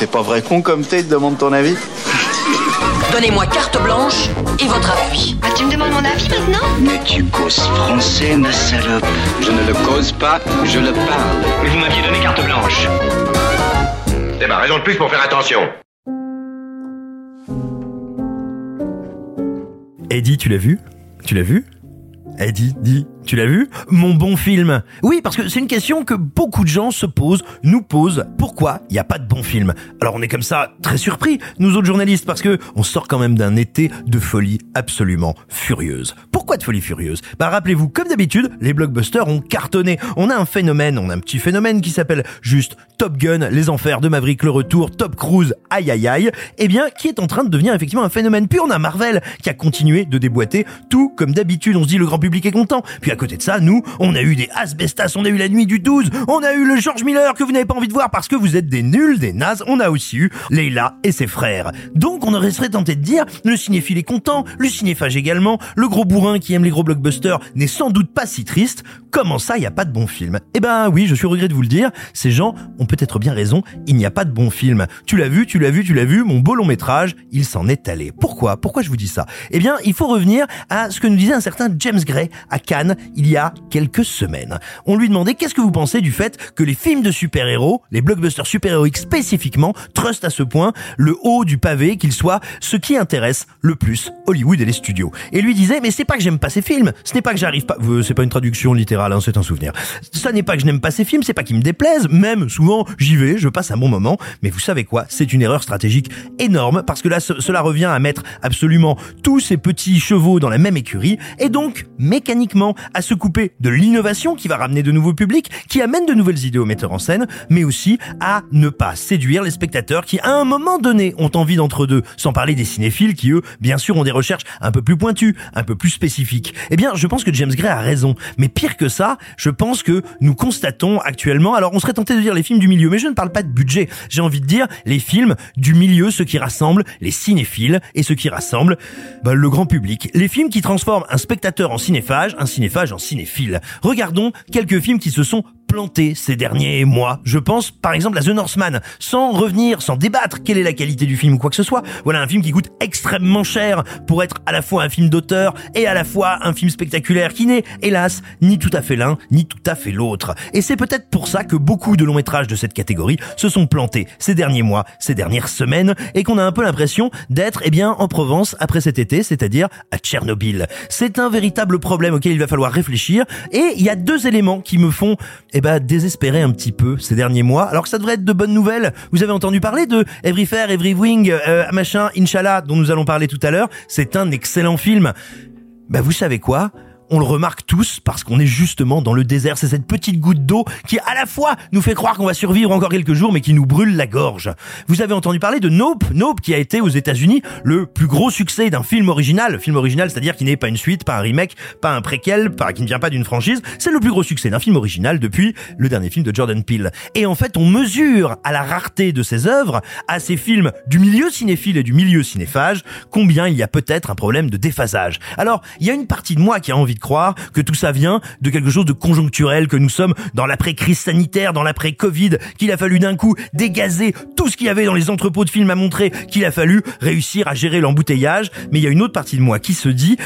C'est pas vrai con comme t'es, te demande ton avis Donnez-moi carte blanche et votre appui. Ah, tu me demandes mon avis maintenant Mais tu causes français, ma salope. Je ne le cause pas, je le parle. Mais vous m'aviez donné carte blanche. C'est ma raison de plus pour faire attention. Eddie, tu l'as vu? Tu l'as vu? Eddie, dis, tu l'as vu? Mon bon film. Oui, parce que c'est une question que beaucoup de gens se posent, nous posent. Pourquoi il n'y a pas de bon film? Alors on est comme ça très surpris, nous autres journalistes, parce que on sort quand même d'un été de folie absolument furieuse. Pourquoi de folie furieuse? Bah rappelez-vous, comme d'habitude, les blockbusters ont cartonné. On a un phénomène, on a un petit phénomène qui s'appelle juste Top Gun, Les Enfers de Maverick, le retour, Top Cruise, aïe aïe aïe, eh bien qui est en train de devenir effectivement un phénomène. Puis on a Marvel qui a continué de déboîter tout comme d'habitude. On se dit le grand public est content. À côté de ça, nous, on a eu des asbestas, on a eu la nuit du 12, on a eu le George Miller que vous n'avez pas envie de voir parce que vous êtes des nuls, des nazes. On a aussi eu Leila et ses frères. Donc on aurait serait tenté de dire, le cinéphile est content, le cinéphage également, le gros bourrin qui aime les gros blockbusters n'est sans doute pas si triste. Comment ça, il n'y a pas de bon film? Eh ben oui, je suis au regret de vous le dire, ces gens ont peut-être bien raison, il n'y a pas de bon film. Tu l'as vu, tu l'as vu, tu l'as vu, mon beau long métrage, il s'en est allé. Pourquoi? Pourquoi je vous dis ça? Eh bien, il faut revenir à ce que nous disait un certain James Gray à Cannes il y a quelques semaines. On lui demandait qu'est-ce que vous pensez du fait que les films de super-héros, les blockbusters super-héroïques spécifiquement, trustent à ce point le haut du pavé qu'ils soient ce qui intéresse le plus Hollywood et les studios. Et lui disait mais c'est pas que j'aime pas ces films, ce n'est pas que j'arrive pas, c'est pas une traduction littérale, hein, c'est un souvenir. Ça n'est pas que je n'aime pas ces films, c'est pas qu'ils me déplaisent, même souvent j'y vais, je passe un bon moment, mais vous savez quoi, c'est une erreur stratégique énorme parce que là cela revient à mettre absolument tous ces petits chevaux dans la même écurie et donc mécaniquement à se couper de l'innovation qui va ramener de nouveaux publics, qui amène de nouvelles idées aux metteurs en scène, mais aussi à ne pas séduire les spectateurs qui à un moment donné ont envie d'entre deux, sans parler des cinéphiles qui eux, bien sûr, ont des recherches un peu plus pointues, un peu plus spécifiques. Eh bien, je pense que James Gray a raison, mais pire que ça, je pense que nous constatons actuellement, alors on serait tenté de dire les films du milieu, mais je ne parle pas de budget, j'ai envie de dire les films du milieu, ceux qui rassemblent les cinéphiles et ceux qui rassemblent bah, le grand public. Les films qui transforment un spectateur en cinéphage, un cinéphage en cinéphile. Regardons quelques films qui se sont planté ces derniers mois. Je pense par exemple à The Northman, sans revenir, sans débattre quelle est la qualité du film ou quoi que ce soit. Voilà un film qui coûte extrêmement cher pour être à la fois un film d'auteur et à la fois un film spectaculaire qui n'est, hélas, ni tout à fait l'un, ni tout à fait l'autre. Et c'est peut-être pour ça que beaucoup de longs métrages de cette catégorie se sont plantés ces derniers mois, ces dernières semaines, et qu'on a un peu l'impression d'être, eh bien, en Provence après cet été, c'est-à-dire à Tchernobyl. C'est un véritable problème auquel il va falloir réfléchir, et il y a deux éléments qui me font, eh ben, désespérer un petit peu ces derniers mois, alors que ça devrait être de bonnes nouvelles. Vous avez entendu parler de Every Fair, Every Wing, euh, machin, Inshallah, dont nous allons parler tout à l'heure. C'est un excellent film. Ben, vous savez quoi? On le remarque tous parce qu'on est justement dans le désert. C'est cette petite goutte d'eau qui à la fois nous fait croire qu'on va survivre encore quelques jours mais qui nous brûle la gorge. Vous avez entendu parler de Nope, Nope qui a été aux États-Unis le plus gros succès d'un film original. Film original, c'est-à-dire qui n'est pas une suite, pas un remake, pas un préquel, qui ne vient pas d'une franchise. C'est le plus gros succès d'un film original depuis le dernier film de Jordan Peele. Et en fait, on mesure à la rareté de ces œuvres, à ces films du milieu cinéphile et du milieu cinéphage, combien il y a peut-être un problème de déphasage. Alors, il y a une partie de moi qui a envie de croire que tout ça vient de quelque chose de conjoncturel, que nous sommes dans l'après-crise sanitaire, dans l'après-Covid, qu'il a fallu d'un coup dégazer tout ce qu'il y avait dans les entrepôts de films à montrer, qu'il a fallu réussir à gérer l'embouteillage. Mais il y a une autre partie de moi qui se dit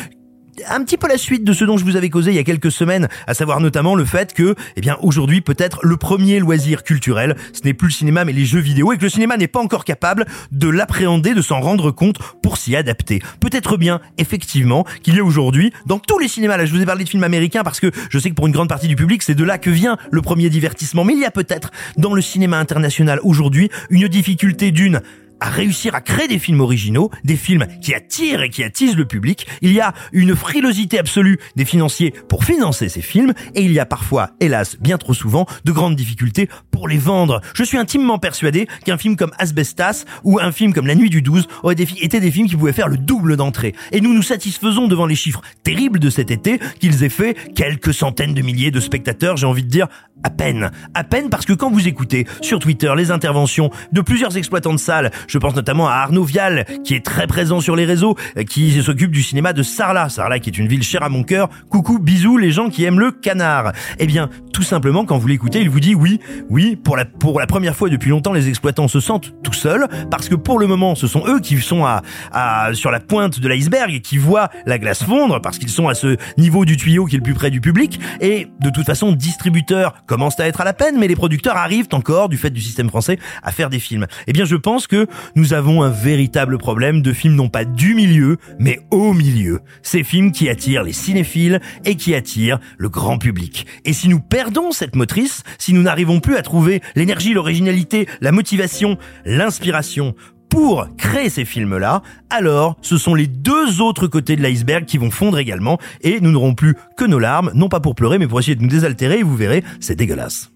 un petit peu la suite de ce dont je vous avais causé il y a quelques semaines, à savoir notamment le fait que, eh bien, aujourd'hui, peut-être le premier loisir culturel, ce n'est plus le cinéma mais les jeux vidéo et que le cinéma n'est pas encore capable de l'appréhender, de s'en rendre compte pour s'y adapter. Peut-être bien, effectivement, qu'il y a aujourd'hui, dans tous les cinémas, là, je vous ai parlé de films américains parce que je sais que pour une grande partie du public, c'est de là que vient le premier divertissement, mais il y a peut-être dans le cinéma international aujourd'hui une difficulté d'une à réussir à créer des films originaux, des films qui attirent et qui attisent le public. Il y a une frilosité absolue des financiers pour financer ces films et il y a parfois, hélas, bien trop souvent, de grandes difficultés pour les vendre. Je suis intimement persuadé qu'un film comme Asbestas ou un film comme La Nuit du 12 auraient été des films qui pouvaient faire le double d'entrée. Et nous nous satisfaisons devant les chiffres terribles de cet été qu'ils aient fait quelques centaines de milliers de spectateurs, j'ai envie de dire à peine. À peine parce que quand vous écoutez sur Twitter les interventions de plusieurs exploitants de salles, je pense notamment à Arnaud Vial, qui est très présent sur les réseaux, qui s'occupe du cinéma de Sarlat. Sarlat qui est une ville chère à mon cœur. Coucou, bisous les gens qui aiment le canard. Eh bien, tout simplement, quand vous l'écoutez, il vous dit oui, oui, pour la, pour la première fois depuis longtemps, les exploitants se sentent tout seuls, parce que pour le moment, ce sont eux qui sont à, à sur la pointe de l'iceberg et qui voient la glace fondre, parce qu'ils sont à ce niveau du tuyau qui est le plus près du public, et de toute façon, distributeurs commencent à être à la peine, mais les producteurs arrivent encore, du fait du système français, à faire des films. Eh bien, je pense que nous avons un véritable problème de films non pas du milieu, mais au milieu. Ces films qui attirent les cinéphiles et qui attirent le grand public. Et si nous perdons cette motrice, si nous n'arrivons plus à trouver l'énergie, l'originalité, la motivation, l'inspiration pour créer ces films-là, alors ce sont les deux autres côtés de l'iceberg qui vont fondre également et nous n'aurons plus que nos larmes, non pas pour pleurer mais pour essayer de nous désaltérer et vous verrez, c'est dégueulasse.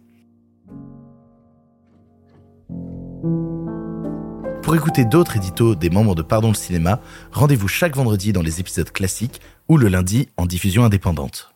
Pour écouter d'autres éditos des membres de Pardon le cinéma, rendez-vous chaque vendredi dans les épisodes classiques ou le lundi en diffusion indépendante.